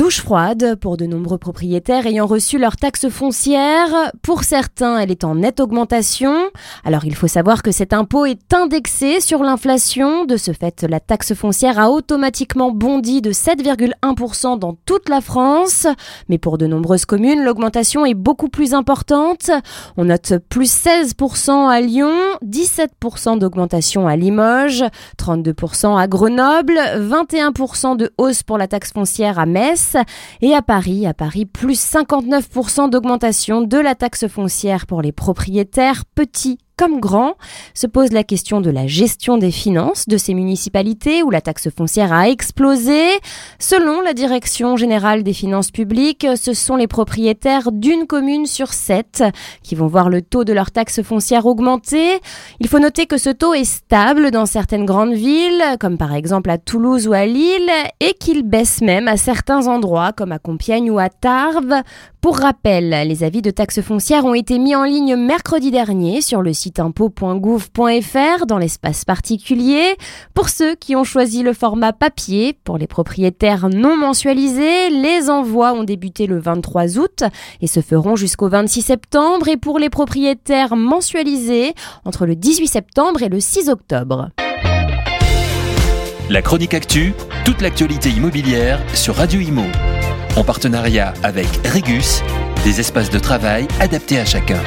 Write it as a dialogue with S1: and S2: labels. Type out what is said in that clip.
S1: Douche froide pour de nombreux propriétaires ayant reçu leur taxe foncière. Pour certains, elle est en nette augmentation. Alors il faut savoir que cet impôt est indexé sur l'inflation. De ce fait, la taxe foncière a automatiquement bondi de 7,1% dans toute la France. Mais pour de nombreuses communes, l'augmentation est beaucoup plus importante. On note plus 16% à Lyon, 17% d'augmentation à Limoges, 32% à Grenoble, 21% de hausse pour la taxe foncière à Metz. Et à Paris, à Paris, plus 59% d'augmentation de la taxe foncière pour les propriétaires petits comme grand, se pose la question de la gestion des finances de ces municipalités où la taxe foncière a explosé. Selon la Direction générale des finances publiques, ce sont les propriétaires d'une commune sur sept qui vont voir le taux de leur taxe foncière augmenter. Il faut noter que ce taux est stable dans certaines grandes villes, comme par exemple à Toulouse ou à Lille, et qu'il baisse même à certains endroits, comme à Compiègne ou à Tarbes. Pour rappel, les avis de taxe foncière ont été mis en ligne mercredi dernier sur le site impôt.gouv.fr dans l'espace particulier. Pour ceux qui ont choisi le format papier, pour les propriétaires non mensualisés, les envois ont débuté le 23 août et se feront jusqu'au 26 septembre et pour les propriétaires mensualisés, entre le 18 septembre et le 6 octobre.
S2: La chronique actu, toute l'actualité immobilière sur Radio Imo. En partenariat avec Regus, des espaces de travail adaptés à chacun.